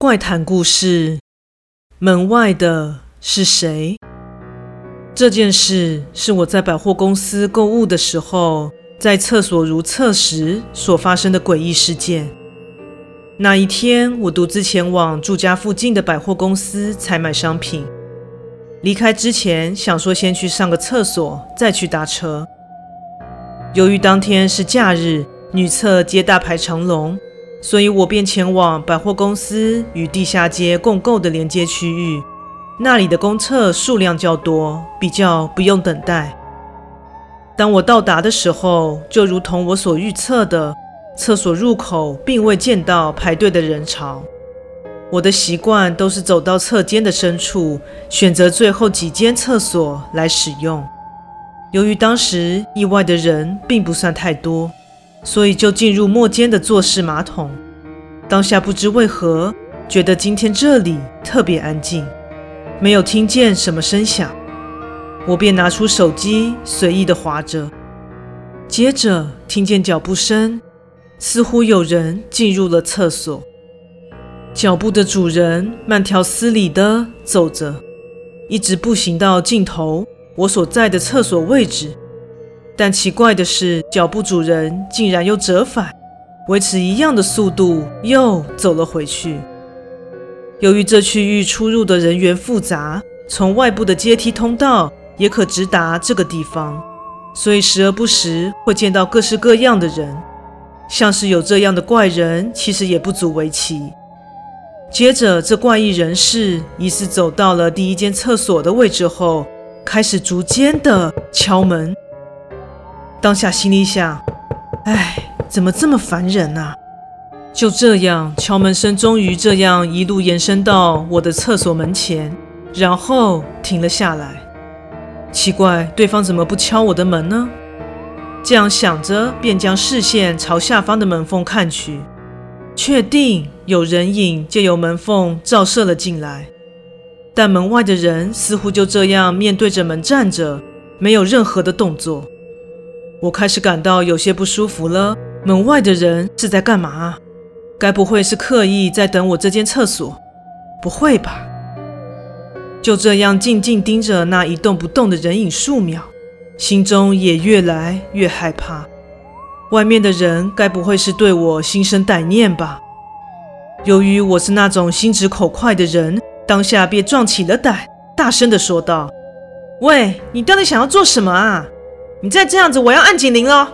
怪谈故事：门外的是谁？这件事是我在百货公司购物的时候，在厕所如厕时所发生的诡异事件。那一天，我独自前往住家附近的百货公司采买商品。离开之前，想说先去上个厕所，再去搭车。由于当天是假日，女厕皆大排长龙。所以我便前往百货公司与地下街共构的连接区域，那里的公厕数量较多，比较不用等待。当我到达的时候，就如同我所预测的，厕所入口并未见到排队的人潮。我的习惯都是走到厕间的深处，选择最后几间厕所来使用。由于当时意外的人并不算太多。所以就进入末间的坐式马桶。当下不知为何，觉得今天这里特别安静，没有听见什么声响。我便拿出手机随意的划着，接着听见脚步声，似乎有人进入了厕所。脚步的主人慢条斯理的走着，一直步行到尽头我所在的厕所位置。但奇怪的是，脚步主人竟然又折返，维持一样的速度，又走了回去。由于这区域出入的人员复杂，从外部的阶梯通道也可直达这个地方，所以时而不时会见到各式各样的人。像是有这样的怪人，其实也不足为奇。接着，这怪异人士疑似走到了第一间厕所的位置后，开始逐间的敲门。当下心里想：“哎，怎么这么烦人啊？”就这样，敲门声终于这样一路延伸到我的厕所门前，然后停了下来。奇怪，对方怎么不敲我的门呢？这样想着，便将视线朝下方的门缝看去，确定有人影借由门缝照射了进来，但门外的人似乎就这样面对着门站着，没有任何的动作。我开始感到有些不舒服了。门外的人是在干嘛？该不会是刻意在等我这间厕所？不会吧？就这样静静盯着那一动不动的人影数秒，心中也越来越害怕。外面的人该不会是对我心生歹念吧？由于我是那种心直口快的人，当下便壮起了胆，大声地说道：“喂，你到底想要做什么啊？”你再这样子，我要按警铃了。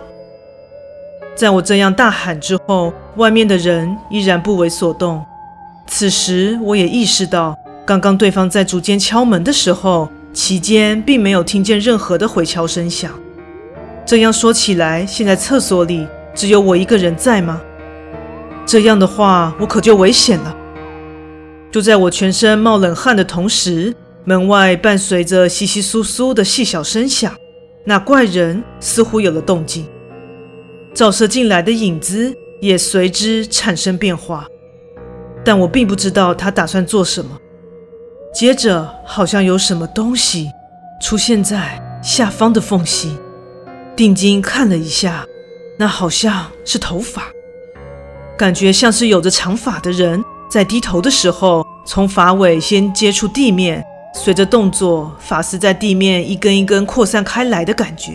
在我这样大喊之后，外面的人依然不为所动。此时，我也意识到，刚刚对方在逐间敲门的时候，期间并没有听见任何的回敲声响。这样说起来，现在厕所里只有我一个人在吗？这样的话，我可就危险了。就在我全身冒冷汗的同时，门外伴随着窸窸窣窣的细小声响。那怪人似乎有了动静，照射进来的影子也随之产生变化，但我并不知道他打算做什么。接着，好像有什么东西出现在下方的缝隙，定睛看了一下，那好像是头发，感觉像是有着长发的人在低头的时候，从发尾先接触地面。随着动作，发丝在地面一根一根扩散开来的感觉。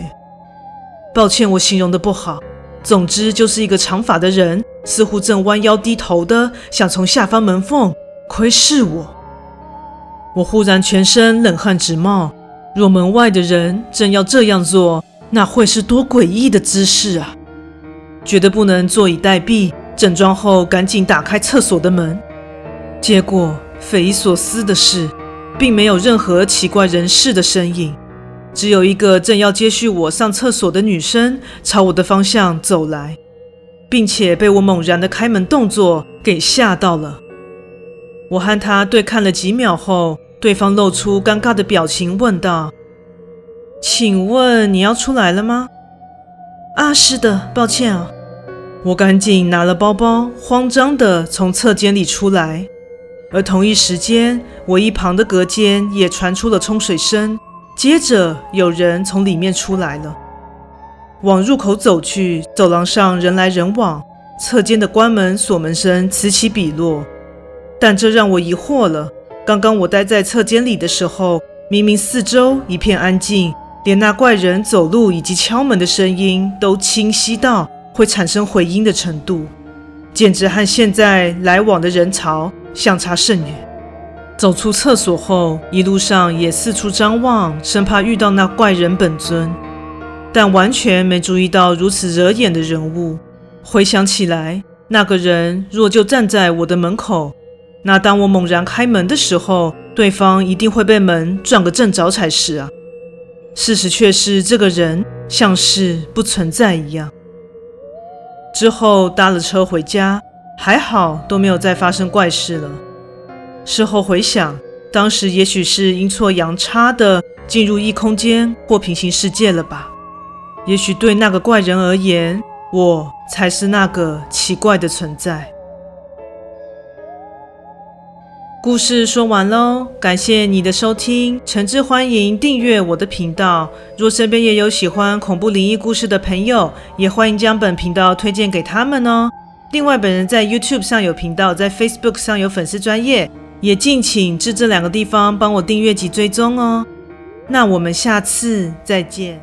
抱歉，我形容的不好。总之，就是一个长发的人，似乎正弯腰低头的，想从下方门缝窥视我。我忽然全身冷汗直冒。若门外的人正要这样做，那会是多诡异的姿势啊！觉得不能坐以待毙，整装后赶紧打开厕所的门。结果，匪夷所思的是。并没有任何奇怪人士的身影，只有一个正要接续我上厕所的女生朝我的方向走来，并且被我猛然的开门动作给吓到了。我和她对看了几秒后，对方露出尴尬的表情，问道：“请问你要出来了吗？”“啊，是的，抱歉啊。”我赶紧拿了包包，慌张地从厕间里出来。而同一时间，我一旁的隔间也传出了冲水声，接着有人从里面出来了，往入口走去。走廊上人来人往，侧间的关门锁门声此起彼落。但这让我疑惑了。刚刚我待在侧间里的时候，明明四周一片安静，连那怪人走路以及敲门的声音都清晰到会产生回音的程度，简直和现在来往的人潮相差甚远。走出厕所后，一路上也四处张望，生怕遇到那怪人本尊，但完全没注意到如此惹眼的人物。回想起来，那个人若就站在我的门口。那当我猛然开门的时候，对方一定会被门撞个正着才是啊！事实却是这个人像是不存在一样。之后搭了车回家，还好都没有再发生怪事了。事后回想，当时也许是阴错阳差的进入异空间或平行世界了吧？也许对那个怪人而言，我才是那个奇怪的存在。故事说完喽，感谢你的收听，诚挚欢迎订阅我的频道。若身边也有喜欢恐怖灵异故事的朋友，也欢迎将本频道推荐给他们哦。另外，本人在 YouTube 上有频道，在 Facebook 上有粉丝专业，也敬请至这两个地方帮我订阅及追踪哦。那我们下次再见。